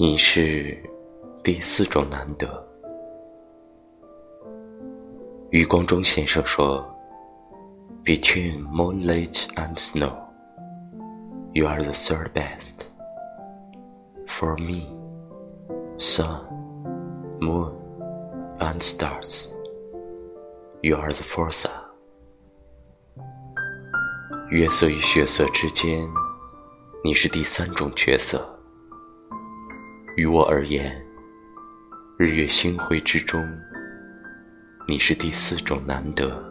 你是第四种难得。余光中先生说：“Between moonlight and snow, you are the third best. For me, sun, moon, and stars, you are the fourth.” 月色与血色之间，你是第三种角色。于我而言，日月星辉之中。你是第四种难得。